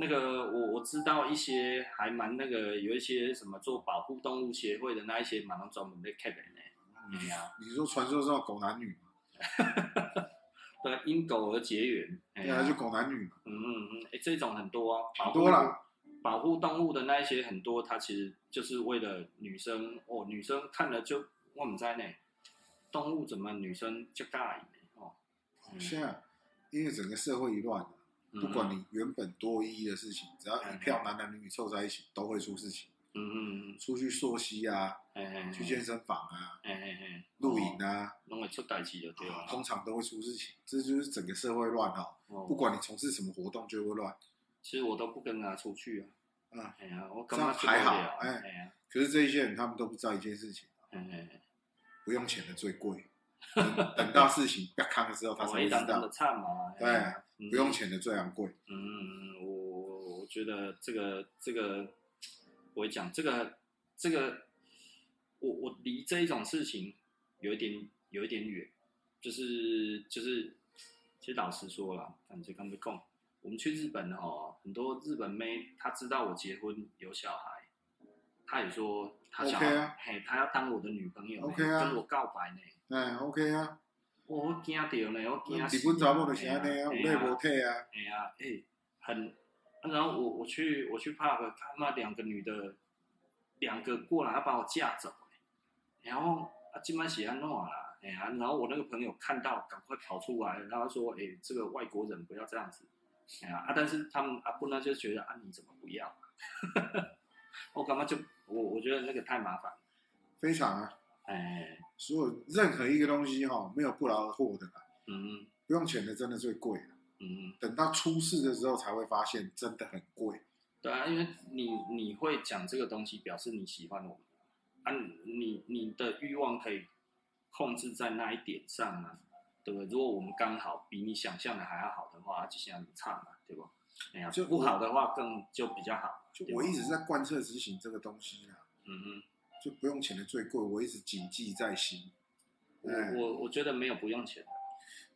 那个我我知道一些还蛮那个有一些什么做保护动物协会的那一些蛮专门的 cat 呢。哎呀，你说传说中狗男女 对，因狗而结缘。对啊，就狗男女嘛。嗯嗯嗯，哎，这种很多啊，好多啦。保护动物的那一些很多，它其实就是为了女生哦，女生看了就我们在内，动物怎么女生就尬意哦。现在因为整个社会一乱。不管你原本多一的事情，只要一票男男女女凑在一起，都会出事情。嗯嗯嗯，出去溯溪啊，去健身房啊，露营啊，都会出代志就，对了？通常都会出事情，这就是整个社会乱哦。不管你从事什么活动，就会乱。其实我都不跟他出去啊。啊，哎呀，我这样还好。哎，可是这些人他们都不知道一件事情。不用钱的最贵。等到事情 要扛的时候，他才会知道。对。不用钱的最昂贵。嗯，我我觉得这个这个，我讲这个这个，我我离这一种事情有一点有一点远，就是就是，其实老实说了，感觉刚被供。我们去日本哦，很多日本妹，她知道我结婚有小孩，她也说她想嘿，她要当我的女朋友跟我告白呢。嗯，OK 啊。我惊到呢，我惊死。日本查某就是安尼啊，有泪无体啊。哎呀，哎，很，然后我我去我去 park 看那两个女的，两个过来要把我架走，然后啊，今晚写安诺啦，哎呀，然后我那个朋友看到，赶快跑出来，然后说，哎，这个外国人不要这样子，哎呀，啊，但是他们阿布呢就觉得啊，你怎么不要？我干嘛就我我觉得那个太麻烦，非常啊。哎，所有任何一个东西哈，没有不劳而获的啦。嗯，不用钱的真的最贵了。嗯，等到出事的时候才会发现真的很贵。对啊，因为你你会讲这个东西，表示你喜欢我们啊，你你的欲望可以控制在那一点上啊，对不对？如果我们刚好比你想象的还要好的话，就像你唱嘛，对不？哎呀，就不好的话更就比较好。就我一直在贯彻执行这个东西啊。嗯嗯。就不用钱的最贵，我一直谨记在心。我我我觉得没有不用钱的，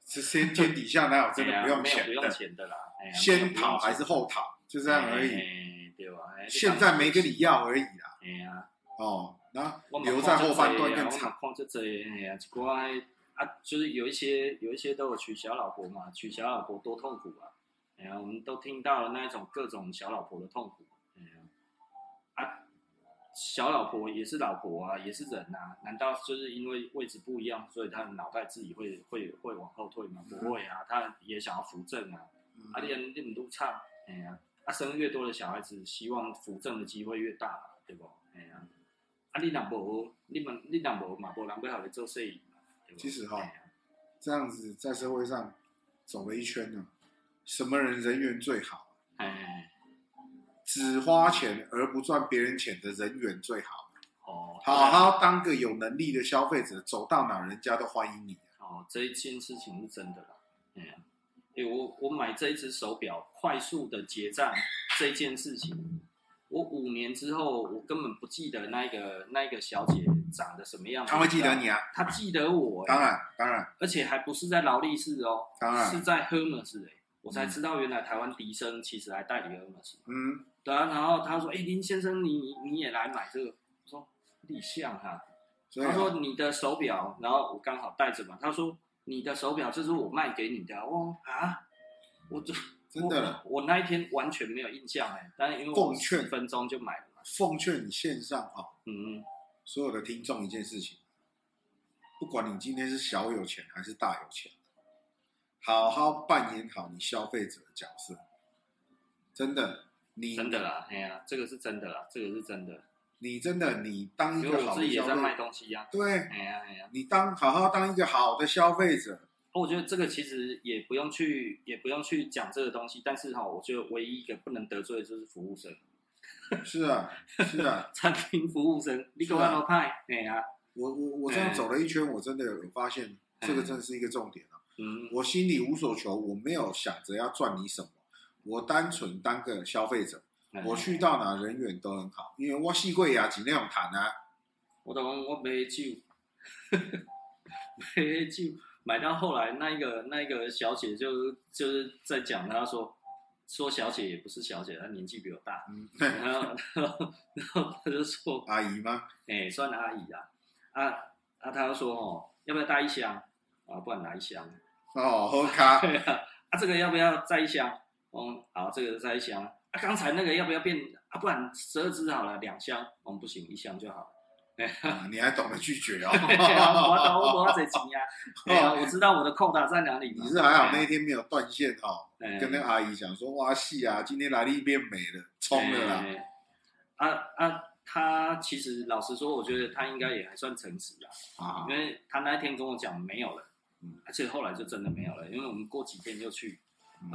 是先天底下哪有真的不用钱的？不用钱的啦，先讨还是后讨，就这样而已，对吧？现在没跟你要而已啦。哎呀，哦，那留在后半段更惨。况就这哎呀，乖啊，就是有一些有一些都有娶小老婆嘛，娶小老婆多痛苦啊！哎呀，我们都听到了那种各种小老婆的痛苦。小老婆也是老婆啊，也是人呐、啊，难道就是因为位置不一样，所以他的脑袋自己会会会往后退吗？不会啊，他也想要扶正啊。嗯、啊，你你们都差，哎呀，啊，生越多的小孩子，希望扶正的机会越大，对不？哎呀，啊，你若无，你们你若无嘛，无人要好来做生意。其实哈，这样子在社会上走了一圈呢，什么人人缘最好？哎。只花钱而不赚别人钱的人缘最好。哦，好好当个有能力的消费者，走到哪人家都欢迎你。哦，这一件事情是真的啦。哎呀，哎，我我买这一只手表，快速的结账这件事情，我五年之后，我根本不记得那个那个小姐长得什么样。她会记得你啊？她记得我。当然，当然。而且还不是在劳力士哦，当然，是在 Hermes 哎，我才知道原来台湾迪生其实还代理 Hermes。嗯。对啊，然后他说：“哎，林先生，你你也来买这个？”我说：“立项哈。”他说：“你的手表，然后我刚好带着嘛。”他说：“你的手表，这是我卖给你的。”我啊，我这真的，我那一天完全没有印象哎，但是因为奉劝分钟就买了嘛。奉劝你线上哈，嗯嗯，所有的听众一件事情，不管你今天是小有钱还是大有钱，好好扮演好你消费者的角色，真的。你真的啦，哎呀，这个是真的啦，这个是真的。你真的，你当一个好的消费者，我自己也在卖东西呀。对，哎呀哎呀，你当好好当一个好的消费者。我觉得这个其实也不用去，也不用去讲这个东西。但是哈，我觉得唯一一个不能得罪的就是服务生。是啊，是啊，餐厅服务生，你给我老派，哎呀，我我我这样走了一圈，我真的有发现，这个真是一个重点啊。嗯，我心里无所求，我没有想着要赚你什么。我单纯当个消费者，我去到哪人缘都很好，因为我四季也真那样谈啊。我都讲我没酒，没酒买到后来，那一个那一个小姐就就是在讲，她说说小姐也不是小姐，她年纪比我大。嗯，然后然后然后她就说 阿姨吗？哎、欸，算阿姨啊。啊啊，她就说哦，要不要带一箱？啊，不然拿一箱。哦，喝咖。啊，这个要不要再一箱？嗯，好，这个再一箱。啊，刚才那个要不要变？啊，不然十二支好了，两箱。我、嗯、们不行，一箱就好。了、啊，你还懂得拒绝哦？我懂，我这急呀。我知道我的扣打在哪里。你是还好那一天没有断线哦。跟那个阿姨讲说，哇，是啊，今天来历变美了，冲了啦。啊啊，他其实老实说，我觉得他应该也还算诚实啦。啊，因为他那一天跟我讲没有了，嗯，而且后来就真的没有了，因为我们过几天就去，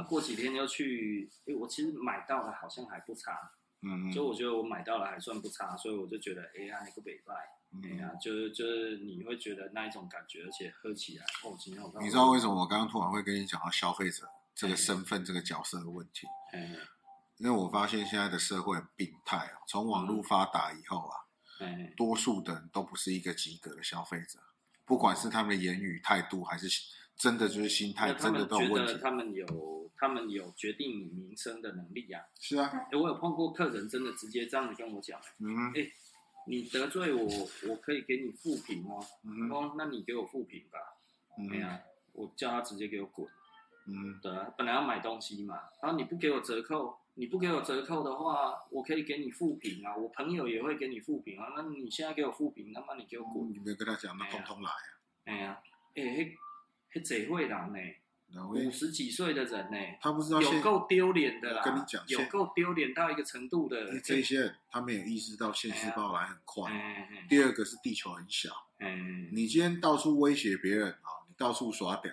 过几天又去，哎，我其实买到了好像还不差。嗯，所以我觉得我买到了还算不差，所以我就觉得，哎呀，那个北拜，哎呀，就是就是你会觉得那一种感觉，而且喝起来，哦，今天我你知道为什么我刚刚突然会跟你讲到消费者这个身份、这个角色的问题？嗯，因为我发现现在的社会很病态啊，从网络发达以后啊，嗯，多数的人都不是一个及格的消费者，不管是他们的言语态度，还是真的就是心态，真的都有问题。他们有。他们有决定你名声的能力啊！是啊，哎，我有碰过客人，真的直接这样子跟我讲，嗯，哎，你得罪我，我可以给你复评哦，嗯，哦，那你给我复评吧，嗯，呀啊，我叫他直接给我滚，嗯，对啊，本来要买东西嘛，然后你不给我折扣，你不给我折扣的话，我可以给你复评啊，我朋友也会给你复评啊，那你现在给我复评，那么你给我滚，你没有跟他讲，那通通来啊，哎呀，哎，嘿，嘿，贼会人呢。五十几岁的人呢，他不知道有够丢脸的啦。跟你讲，有够丢脸到一个程度的。这些人他没有意识到现世报来很快。第二个是地球很小。你今天到处威胁别人啊，你到处耍屌，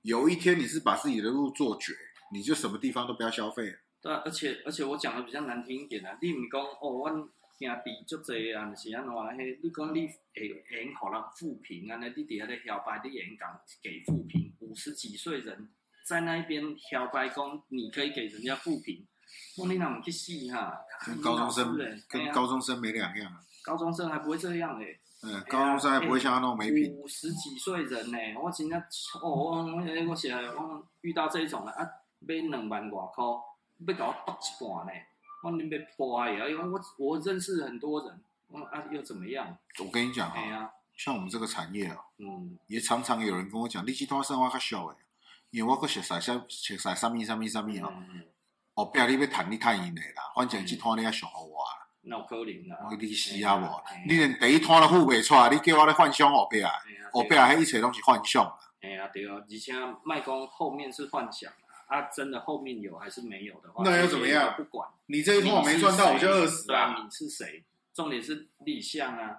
有一天你是把自己的路做绝，你就什么地方都不要消费了。对啊，而且而且我讲的比较难听一点啊，你唔讲哦，我兄弟足济啊，是安怎？嘿，你讲你会会互人扶贫啊？那你底下咧摇摆，你演讲给扶贫。五十几岁人在那边摇摆讲，你可以给人家扶贫，我你哪么去戏哈？跟高中生跟高中生没两样啊。高中生还不会这样诶。嗯，高中生还不会像他那么没品。五十几岁人呢，我今天哦，我我写我遇到这种的啊，买两万外块，要给我剁一半呢，我你别破啊！因为我我认识很多人，我啊又怎么样？我跟你讲啊。像我们这个产业啊，嗯，也常常有人跟我讲，你去拖生活较少诶，因为我个熟悉些熟悉什么什么什么啊，后壁你要谈你谈赢的啦，反正这摊你也上好我啦，那可能啦，我你死啊无，你连第一摊都付不出来，你叫我来幻想后壁啊，后壁还一切拢是幻想。哎呀对啊，而且卖讲后面是幻想啊，真的后面有还是没有的话，那又怎么样？不管，你这一摊我没赚到，我就饿死了。你是谁？重点是立项啊。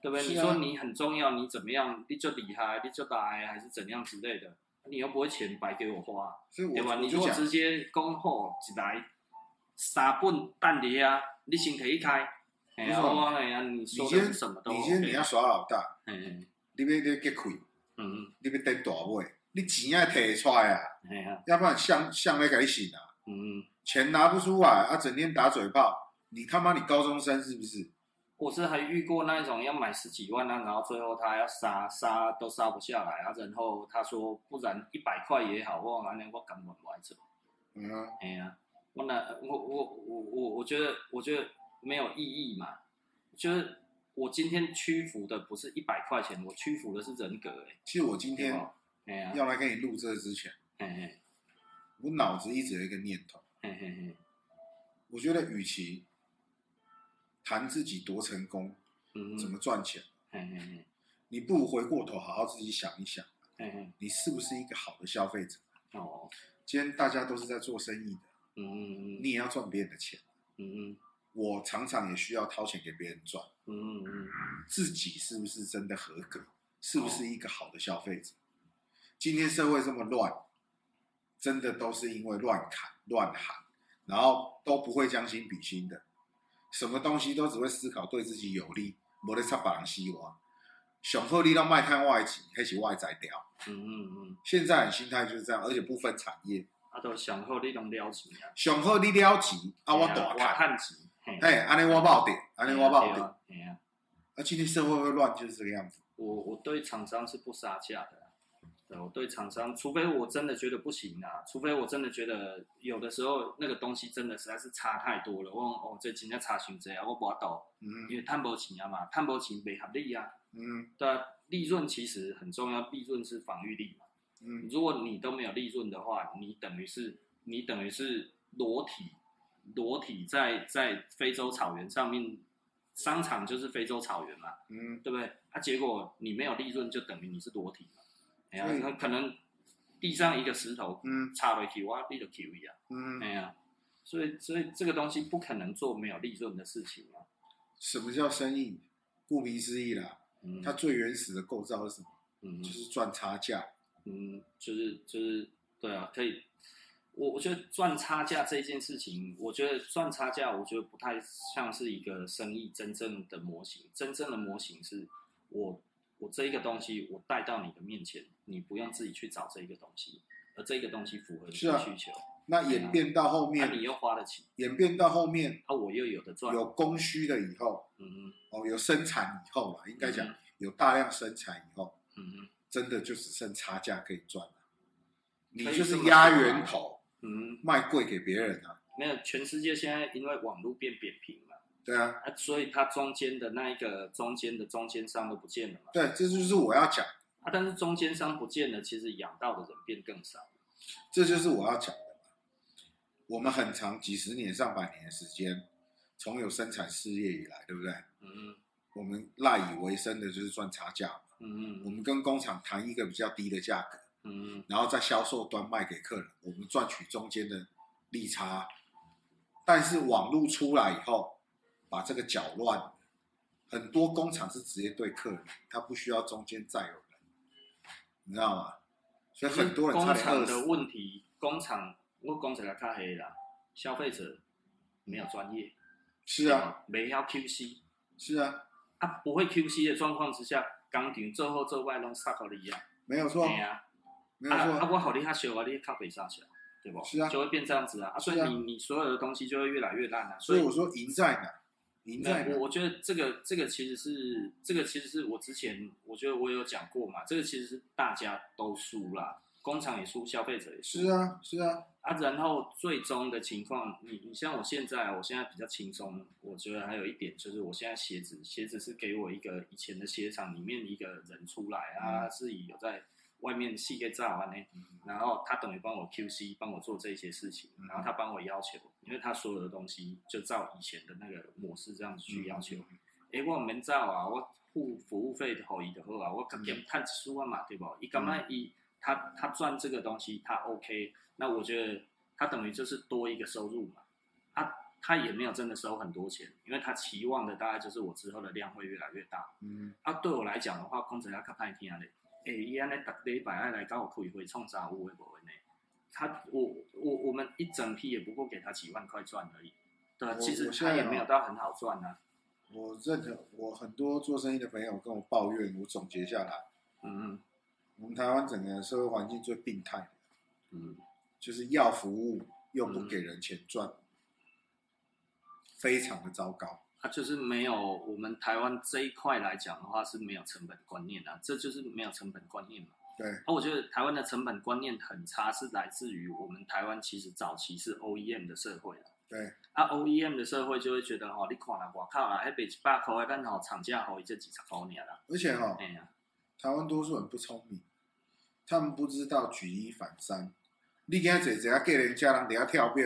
对不对？你说你很重要，你怎么样？你就厉害，你就大，还是怎样之类的？你又不会钱白给我花，对吧？你如果直接供货一来三本蛋碟啊，你先可以开。哎呀，你说的什么都？你先你要耍老大，嗯，你要你结亏，嗯，你要等大尾，你钱要提出来啊，要不然像像那个你行啊，嗯，钱拿不出来啊，整天打嘴炮，你他妈你高中生是不是？我是还遇过那种要买十几万啊，然后最后他要杀杀都杀不下来啊，然后他说不然一百块也好，我反正我根本不爱走。嗯，哎呀，我那我我我我我觉得我觉得没有意义嘛，就是我今天屈服的不是一百块钱，我屈服的是人格哎、欸。其实我今天要来跟你录这之前，嘿嘿，我脑子一直有一个念头，嘿嘿嘿，我觉得与其。谈自己多成功，嗯，怎么赚钱？嘿嘿嘿，你不如回过头好好自己想一想，嘿嘿，你是不是一个好的消费者？哦，今天大家都是在做生意的，嗯嗯嗯，你也要赚别人的钱，嗯嗯，我常常也需要掏钱给别人赚，嗯嗯嗯，自己是不是真的合格？是不是一个好的消费者？今天社会这么乱，真的都是因为乱砍乱喊，然后都不会将心比心的。什么东西都只会思考对自己有利，没得插把人希望。上好你都卖看外企，还是外在掉。嗯嗯嗯。现在心态就是这样，而且不分产业。啊，都雄厚力拢了钱啊。上好你了钱，啊我大看。嘿，安尼我爆点，安尼我爆点。哎呀，啊，今天社会会乱就是这个样子。我我对厂商是不杀价的，对，我对厂商，除非我真的觉得不行啊，除非我真的觉得有的时候那个东西真的实在是差太多了，我哦这今天差成这样，我不懂，嗯，因为摊薄钱啊嘛，摊薄钱没合理啊，嗯，对啊，利润其实很重要，利润是防御力嘛，嗯，如果你都没有利润的话，你等于是你等于是裸体裸体在在非洲草原上面，商场就是非洲草原嘛，嗯，对不对？啊，结果你没有利润，就等于你是裸体嘛。哎呀，那可能地上一个石头，嗯，插回去，哇，你就 Q 一样，嗯，哎呀，所以所以这个东西不可能做没有利润的事情啊。什么叫生意？顾名思义啦，嗯，它最原始的构造是什么？嗯，就是赚差价，嗯，就是就是对啊，可以。我我觉得赚差价这件事情，我觉得赚差价，我觉得不太像是一个生意真正的模型。真正的模型是我。我这一个东西，我带到你的面前，你不用自己去找这一个东西，而这个东西符合你的需求。啊、那演变到后面，啊、你又花得起。演变到后面，啊，我又有的赚。有供需了以后，嗯嗯，哦，有生产以后了，应该讲、嗯、有大量生产以后，嗯嗯，真的就只剩差价可以赚了。你就是压源头，嗯，卖贵给别人啊。没有，全世界现在因为网络变扁平。对啊，啊，所以它中间的那一个中间的中间商都不见了嘛？对，这就是我要讲啊。但是中间商不见了，其实养到的人变更少。这就是我要讲的。我们很长几十年、上百年的时间，从有生产事业以来，对不对？嗯嗯。我们赖以为生的就是赚差价嘛。嗯嗯。我们跟工厂谈一个比较低的价格。嗯嗯。然后在销售端卖给客人，我们赚取中间的利差。但是网络出来以后，把这个搅乱，很多工厂是直接对客人，他不需要中间再有人，你知道吗？所以很多人工厂的问题，工厂我工厂来看黑了，消费者没有专业，是啊，没要 QC，是啊，啊不会 QC 的状况之下，工厂做好做坏拢杀好你一样，没有错，啊，没有错，啊我好厉害修啊，你靠北上去了，对不？是啊，就会变这样子啊，啊所以你你所有的东西就会越来越烂啊，所以我说赢在哪？我我觉得这个这个其实是这个其实是我之前我觉得我有讲过嘛，这个其实是大家都输啦，工厂也输，消费者也输。是啊，是啊。啊，然后最终的情况，你你像我现在，我现在比较轻松。我觉得还有一点就是，我现在鞋子鞋子是给我一个以前的鞋厂里面一个人出来啊，是以有在。外面细个照啊，呢，然后他等于帮我 QC，帮我做这些事情，然后他帮我要求，因为他所有的东西就照以前的那个模式这样子去要求。哎、嗯，我免照啊，我付服务费的好一的好啊，我给他探数万嘛，对不？一刚刚一他他赚这个东西他 OK，那我觉得他等于就是多一个收入嘛。他他也没有真的收很多钱，因为他期望的大概就是我之后的量会越来越大。嗯，啊，对我来讲的话，空子要看半天嘞。哎，伊安尼逐礼拜爱来跟我开会创啥有诶无诶呢？他我我我们一整批也不过给他几万块赚而已，对啊？其实他也没有到很好赚啊。我认可，我很多做生意的朋友跟我抱怨，我总结下来，嗯嗯，我们台湾整个社会环境最病态，嗯，就是要服务又不给人钱赚，嗯、非常的糟糕。他就是没有我们台湾这一块来讲的话是没有成本观念啊，这就是没有成本观念嘛。对。那我觉得台湾的成本观念很差，是来自于我们台湾其实早期是 OEM 的社会啊。对。啊，OEM 的社会就会觉得哈，你看了我靠啊，还卖一百块，但好厂家好，这几十块年了。而且哈，哎呀，台湾多数人不聪明，他们不知道举一反三。你今仔坐坐啊，给人家人底下跳票，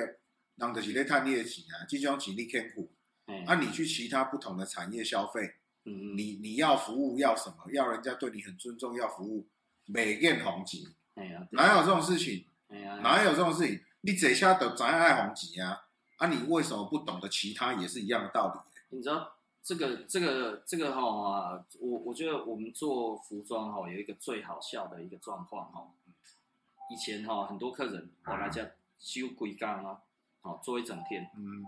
人就是咧赚你的钱啊，这种钱你肯付。嗯、啊，你去其他不同的产业消费，嗯，你你要服务要什么？要人家对你很尊重，要服务，每件红旗，哎呀，哪有这种事情？哎呀，哪有这种事情？你这下都怎样爱红旗啊？啊，你为什么不懂得其他也是一样的道理？你知道这个这个这个哈、哦，我我觉得我们做服装哈、哦，有一个最好笑的一个状况哈，以前哈、哦、很多客人我来家修龟缸啊，好做一整天，嗯。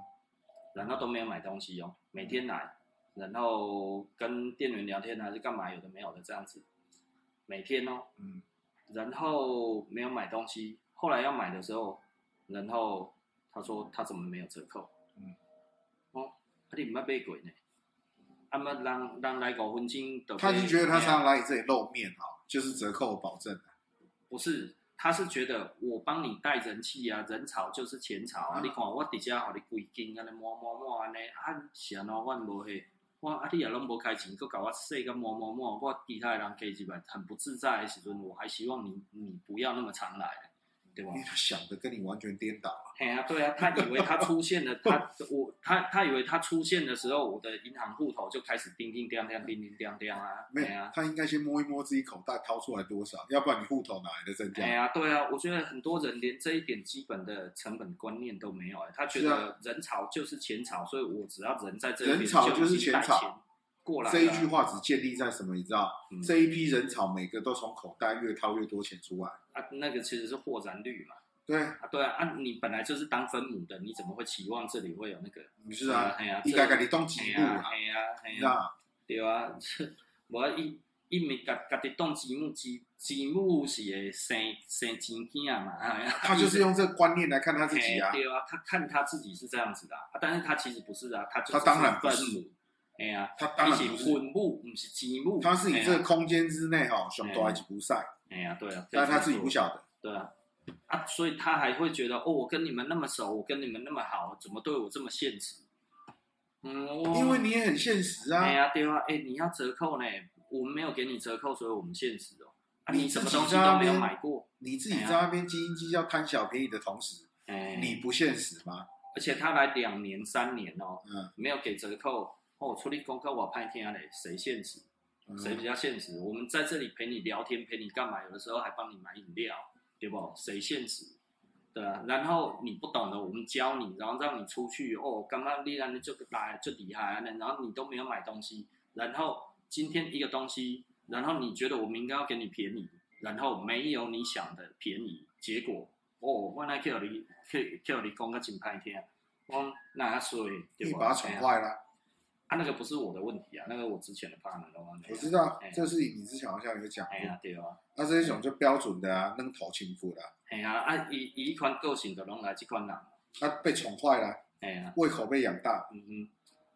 然后都没有买东西哦，每天来，然后跟店员聊天还是干嘛，有的没有的这样子，每天哦，嗯，然后没有买东西，后来要买的时候，然后他说他怎么没有折扣？嗯，哦，他你不要被鬼呢？他们让让来五分钟，他就觉得他常常来你这里露面哈，就是折扣保证不是，他是觉得我帮你带人气啊，人潮就是钱潮啊。嗯、你看我底下好你规金啊，你摸摸摸安尼，啊，是安怎我无去，我啊你也拢无开钱，阁搞我说个摸摸摸，我其他的人开几百，很不自在的时阵，我还希望你你不要那么常来。对吧？因为他想的跟你完全颠倒啊！哎呀，对啊，他以为他出现了，他我他他以为他出现的时候，我的银行户头就开始叮叮当当、叮叮当当啊！没有啊，他应该先摸一摸自己口袋，掏出来多少，要不然你户头哪来的增加？哎呀，对啊，我觉得很多人连这一点基本的成本观念都没有，他觉得人潮就是钱潮，所以我只要人在这里，人潮就是钱潮。这一句话只建立在什么？你知道，嗯、这一批人潮每个都从口袋越掏越多钱出来啊，那个其实是豁然率嘛。对啊，对啊，啊，你本来就是当分母的，你怎么会期望这里会有那个？不是啊，哎呀，你该给你动积木啊，哎呀，哎呀，对啊，我一一没家家己动积木，积积木是会生生钱囝嘛，他就是用这个观念来看他自己啊，对啊，他看他自己是这样子的，啊，但是他其实不是啊，他他当然分母。哎呀，他当然不是分母，不是积木。他是你这个空间之内哈，想多还是不赛？哎呀，对啊，但是他自己不晓得。对啊，啊，所以他还会觉得哦，我跟你们那么熟，我跟你们那么好，怎么对我这么现实？嗯，因为你也很现实啊。哎呀，对啊，哎，你要折扣呢，我们没有给你折扣，所以我们现实哦。啊，你什么东西都没有买过，你自己在那边斤斤计较贪小便宜的同时，你不现实吗？而且他来两年三年哦，嗯，没有给折扣。哦，处理功课我拍天嘞，谁现实？谁比较现实？嗯、我们在这里陪你聊天，陪你干嘛？有的时候还帮你买饮料，对不？谁现实？对啊。然后你不懂的，我们教你，然后让你出去。哦，刚刚丽兰就来就厉害啊，然后你都没有买东西。然后今天一个东西，然后你觉得我们应该要给你便宜，然后没有你想的便宜。结果哦，我来叫你叫你讲个真拍天，我那所以你把他宠坏了。啊，那个不是我的问题啊，那个我之前的 partner 的问题。我知道，这是你之前好像有讲过。哎呀，对啊。那这一种就标准的啊，扔头轻浮的。哎呀，啊，以以一款个性的拢来这款人。他被宠坏了。哎呀。胃口被养大。嗯嗯。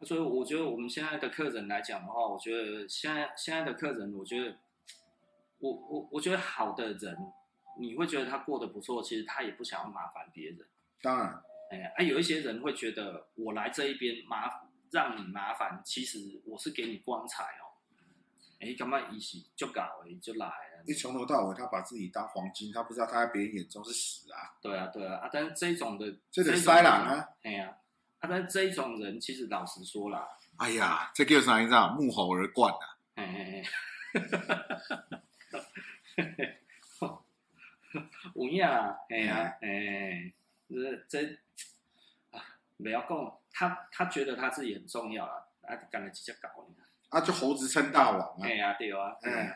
所以我觉得我们现在的客人来讲的话，我觉得现在现在的客人，我觉得，我我我觉得好的人，你会觉得他过得不错，其实他也不想要麻烦别人。当然。哎呀，啊，有一些人会觉得我来这一边麻烦。让你麻烦，其实我是给你光彩哦。哎，干嘛一起就搞哎就来了？你从头到尾他把自己当黄金，他不知道他在别人眼中是屎啊。对啊，对啊，啊！但是这种的，这得塞狼啊。哎呀，啊！但是这种人其实老实说啦，哎呀，这叫啥意思啊？沐猴而冠啊！哎哎哎，哈哈哈哈哈！有影啊，哎呀，哎，这这啊，不要讲。他他觉得他自己很重要啊，啊，干了几下搞你啊，就猴子称大王啊，哎呀，对啊，哎，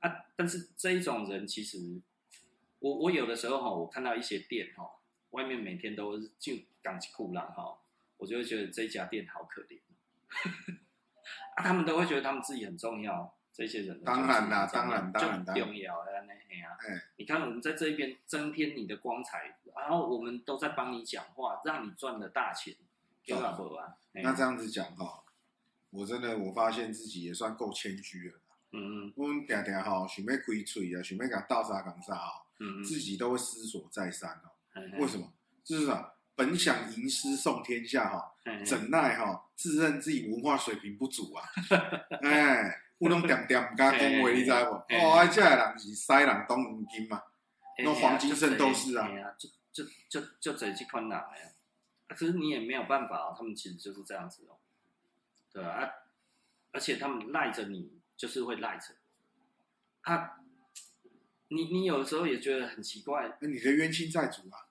啊，但是这一种人其实，我我有的时候哈，我看到一些店哈，外面每天都是就钢筋裤浪哈，我就会觉得这家店好可怜，啊，他们都会觉得他们自己很重要。这些人当然啦，当然当然重要的那嘿啊，你看我们在这一边增添你的光彩，然后我们都在帮你讲话，让你赚了大钱，对吧？那这样子讲哈，我真的我发现自己也算够谦虚了。嗯嗯，我们嗲嗲哈，想要开嘴啊，想要讲道啥讲啥啊，嗯自己都会思索再三哦。为什么？就是啊，本想吟诗送天下哈，怎奈哈自认自己文化水平不足啊，哎。不能点点唔敢恭维，你知不？哦，啊，这人是西人当黄金嘛，那黄金圣斗士啊，就就就就这几款人呀。可是你也没有办法啊，他们其实就是这样子哦。对啊，而且他们赖着你，就是会赖着。啊，你你有的时候也觉得很奇怪，那你的冤亲债主啊？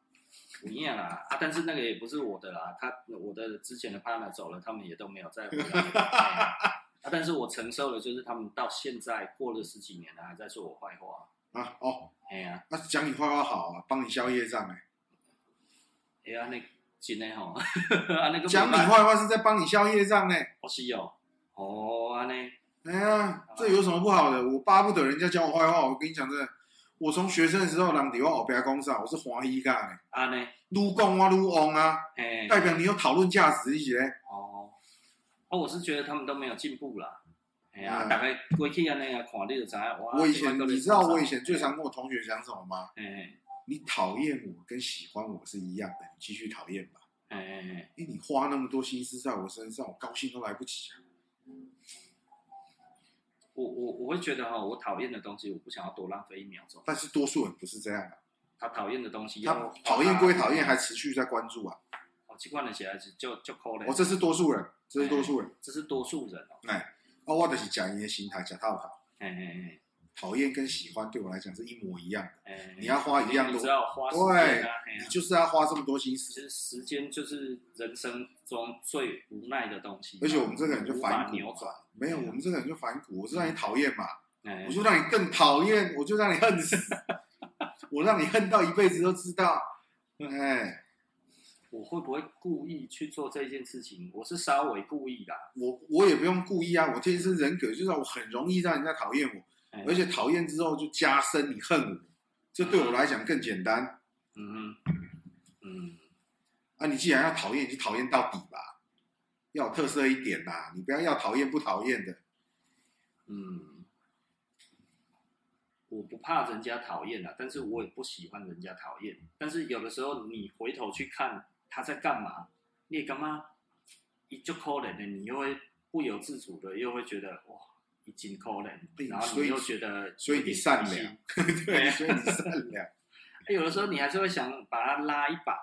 不一样啊，啊，但是那个也不是我的啦，他我的之前的 partner 走了，他们也都没有再回来。啊！但是我承受的就是他们到现在过了十几年了，还在说我坏话啊！哦，哎呀，那讲你坏话好啊，帮你消业障哎。哎呀，那真的吼，啊那个讲你坏话是在帮你消业障呢。哦是哦，哦安尼。哎呀，这有什么不好的？我巴不得人家讲我坏话。我跟你讲真的，我从学生的时候，人对我后边讲啥，我是欢喜噶呢。安尼，愈讲我愈旺啊，代表你有讨论价值一些。哦。哦，我是觉得他们都没有进步啦，哎哎呀，大概过去安尼啊，看你就知道。我以前你知道我以前最常跟我同学讲什么吗？哎，你讨厌我跟喜欢我是一样的，你继续讨厌吧。哎哎哎，因为你花那么多心思在我身上，我高兴都来不及啊。我我我会觉得哈，我讨厌的东西，我不想要多浪费一秒钟。但是多数人不是这样的，他讨厌的东西，他讨厌归讨厌，还持续在关注啊。好奇怪的小孩子就就抠了。哦，这是多数人，这是多数人，这是多数人哦。哎，哦，我就是讲你的心态，讲套好。哎哎哎。讨厌跟喜欢对我来讲是一模一样的。你要花一样多，对，你就是要花这么多心思。其实时间就是人生中最无奈的东西。而且我们这个人就反骨，没有，我们这个人就反骨。我是让你讨厌嘛，我就让你更讨厌，我就让你恨死，我让你恨到一辈子都知道。哎，我会不会故意去做这件事情？我是稍微故意的。我我也不用故意啊，我天生人格就是我很容易让人家讨厌我。而且讨厌之后就加深你恨我，这对我来讲更简单。嗯嗯，啊，你既然要讨厌，就讨厌到底吧，要有特色一点呐，你不要要讨厌不讨厌的。嗯，我不怕人家讨厌啊，但是我也不喜欢人家讨厌。但是有的时候你回头去看他在干嘛，你也干嘛？一就可怜的，你又会不由自主的又会觉得哇。已经可怜，然后你又觉得，所以你善良，对，所以你善良。有的时候你还是会想把他拉一把，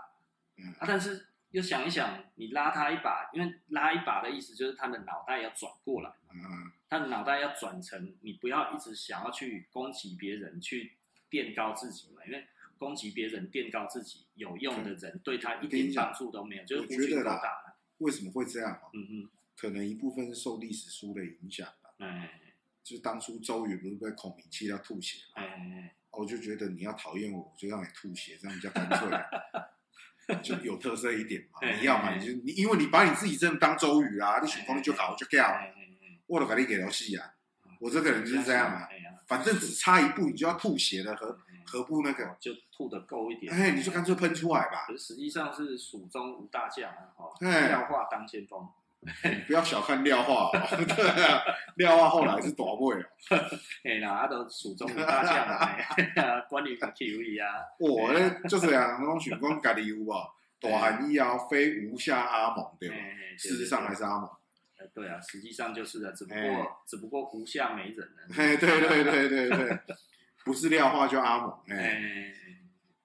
嗯，啊，但是又想一想，你拉他一把，因为拉一把的意思就是他的脑袋要转过来，嗯，他的脑袋要转成，你不要一直想要去攻击别人，去垫高自己嘛，因为攻击别人、垫高自己有用的人，对他一点帮助都没有，就是我觉得啦，为什么会这样？嗯嗯，可能一部分是受历史书的影响。哎，就是当初周瑜不是被孔明气到吐血嘛？哎，我就觉得你要讨厌我，我就让你吐血，这样比较干脆，就有特色一点嘛。你要嘛，你就你，因为你把你自己真的当周瑜啊，你选功力就搞，就掉。我都把你给到戏啊，我这个人就是这样嘛。反正只差一步，你就要吐血的，何何不那个？就吐的够一点。哎，你就干脆喷出来吧。可是实际上是蜀中无大将啊，哈，廖化当先锋。不要小看廖化，对啊，廖化后来是大尾哦。哎啦，他都蜀中无大将啊，关羽可 Q 一啊。我呢就是啊，那种选公家的有啊，大汉以后非吴下阿蒙对吧？事实上还是阿蒙。对啊，实际上就是的，只不过只不过吴下没人了。哎，对对对对对，不是廖化就阿蒙。哎，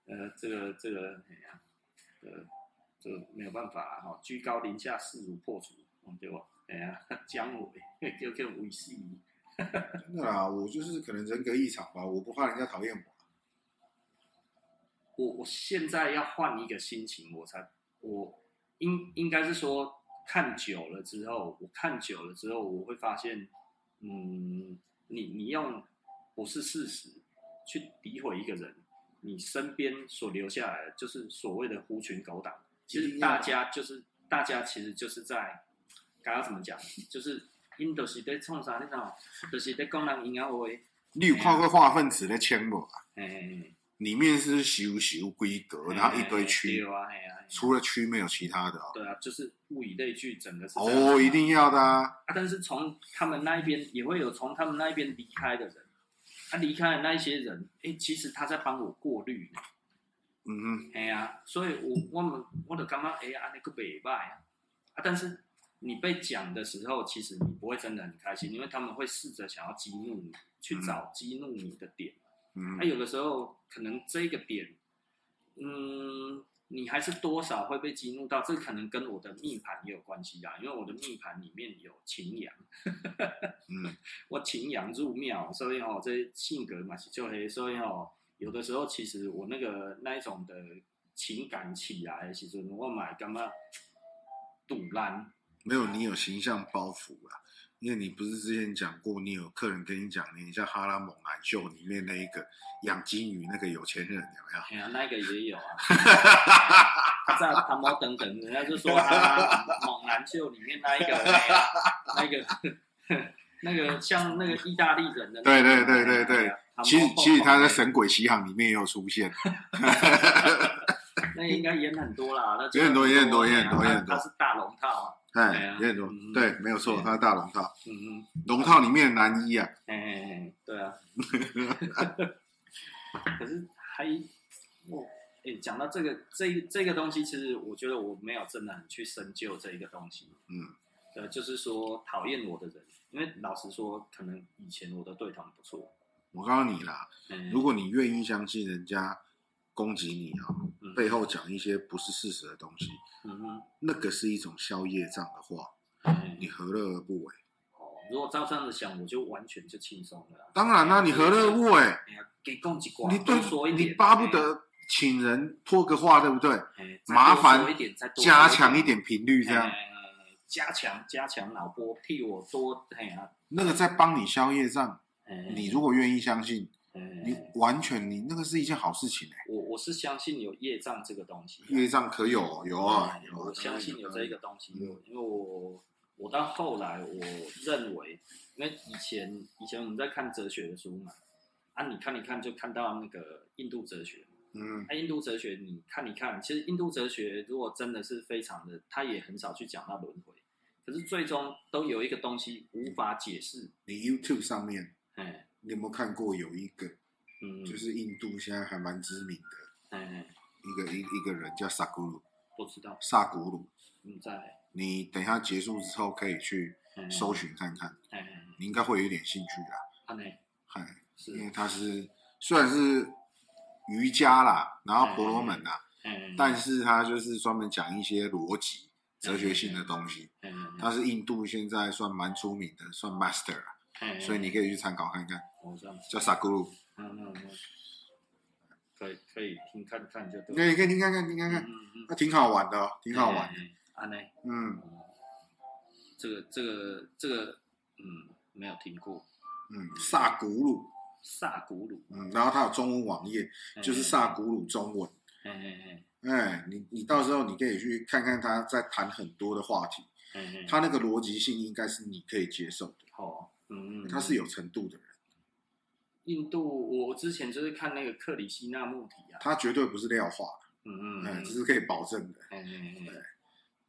呃，这个这个哎呀，呃，这没有办法哈，居高临下，势如破竹。对吧？哎呀，姜尾，叫叫尾细。真的啦，我就是可能人格异常吧，我不怕人家讨厌我。我我现在要换一个心情，我才我应应该是说看久了之后，我看久了之后，我会发现，嗯，你你用不是事实去诋毁一个人，你身边所留下来的就是所谓的狐群狗党。其实大家就是大家其实就是在。刚刚怎么讲？就是因都是在创啥？你知道？就是在讲人阴阳话。你有看过化粪池的签不？哎，里面是修修规格，然后一堆区。啊，除了区没有其他的。对啊，就是物以类聚，整个是。哦，一定要的啊！但是从他们那一边也会有从他们那一边离开的人，他离开的那一些人，哎，其实他在帮我过滤。嗯哼。哎呀，所以我我们我就感觉哎呀，那个袂歹啊，啊，但是。你被讲的时候，其实你不会真的很开心，因为他们会试着想要激怒你，去找激怒你的点。嗯，那、啊、有的时候可能这个点，嗯，你还是多少会被激怒到。这可能跟我的命盘也有关系啊，因为我的命盘里面有擎羊，嗯，我擎羊入庙，所以哦，这性格嘛是就黑，所以哦，有的时候其实我那个那一种的情感起来其实我买干嘛赌烂。没有，你有形象包袱啊，因为你不是之前讲过，你有客人跟你讲，你像《哈拉猛男秀》里面那一个养金鱼那个有钱人有没有？哎呀，那个也有啊。在《唐毛等等》，人家就说他《猛男秀》里面那一个，那个那个像那个意大利人的。对对对对对。其实其实他在《神鬼奇航》里面也有出现。那应该演很多啦，那演很多演很多演很多演很多。他是大龙套。哎，有点多，对，没有错，他是大龙套，嗯嗯，龙套里面的男一啊，哎哎哎，对啊，可是还我哎，讲到这个这这个东西，其实我觉得我没有真的很去深究这一个东西，嗯，呃，就是说讨厌我的人，因为老实说，可能以前我的对他们不错，我告诉你啦，如果你愿意相信人家。攻击你啊、背后讲一些不是事实的东西，那个是一种消业障的话，嗯、你何乐而不为？哦，如果照这样子想，我就完全就轻松了。当然啦、啊，你何乐而不为？给攻击过，你对，你巴不得请人托个话，对不对？麻烦加强一点频率，这样，加强加强脑波，替我多哎呀，那个在帮你消业障，你如果愿意相信。你完全，你那个是一件好事情哎。我我是相信有业障这个东西。业障可有有啊，有。我相信有这一个东西，因为我我到后来我认为，因为以前以前我们在看哲学的书嘛，啊，你看你看就看到那个印度哲学，嗯，那印度哲学你看你看，其实印度哲学如果真的是非常的，他也很少去讲到轮回，可是最终都有一个东西无法解释。你 YouTube 上面，哎。你有没有看过有一个，嗯，就是印度现在还蛮知名的，嗯，一个一一个人叫萨古鲁，不知道。萨古鲁，你在，你等一下结束之后可以去搜寻看看，嗯，你应该会有点兴趣的，啊，呢，是，因为他是虽然是瑜伽啦，然后婆罗门啦，嗯，但是他就是专门讲一些逻辑、哲学性的东西，嗯，他是印度现在算蛮出名的，算 master 啦。所以你可以去参考看看，叫萨古鲁，嗯嗯嗯，可以可以听看看就对，可以可以听看看听看看，那挺好玩的，挺好玩的，啊呢，嗯，这个这个这个，嗯，没有听过，嗯，萨古鲁，萨古鲁，嗯，然后它有中文网页，就是萨古鲁中文，哎哎哎，你你到时候你可以去看看他在谈很多的话题，他那个逻辑性应该是你可以接受的，好。嗯，他是有程度的人。印度，我之前就是看那个克里希那穆提啊，他绝对不是廖化，嗯嗯，这是可以保证的。嗯嗯对，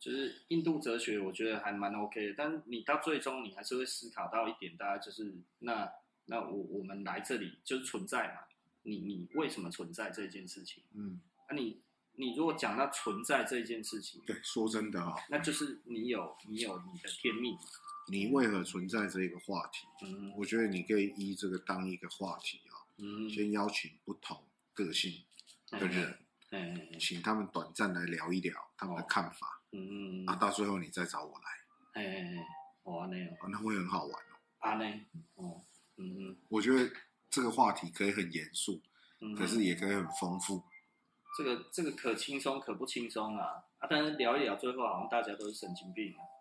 就是印度哲学，我觉得还蛮 OK 的。但你到最终，你还是会思考到一点，大家就是那那我我们来这里就是存在嘛？你你为什么存在这件事情？嗯，那、啊、你你如果讲到存在这件事情，对，说真的啊、哦，那就是你有你有你的天命。你为何存在这个话题？嗯，我觉得你可以依这个当一个话题啊，嗯，先邀请不同个性的人，嗯，请他们短暂来聊一聊他们的看法，嗯嗯，啊，到最后你再找我来，哎哎哎，哦那样，那会很好玩哦，啊呢，哦，嗯嗯，我觉得这个话题可以很严肃，可是也可以很丰富，这个这个可轻松可不轻松啊，啊，但是聊一聊，最后好像大家都是神经病啊。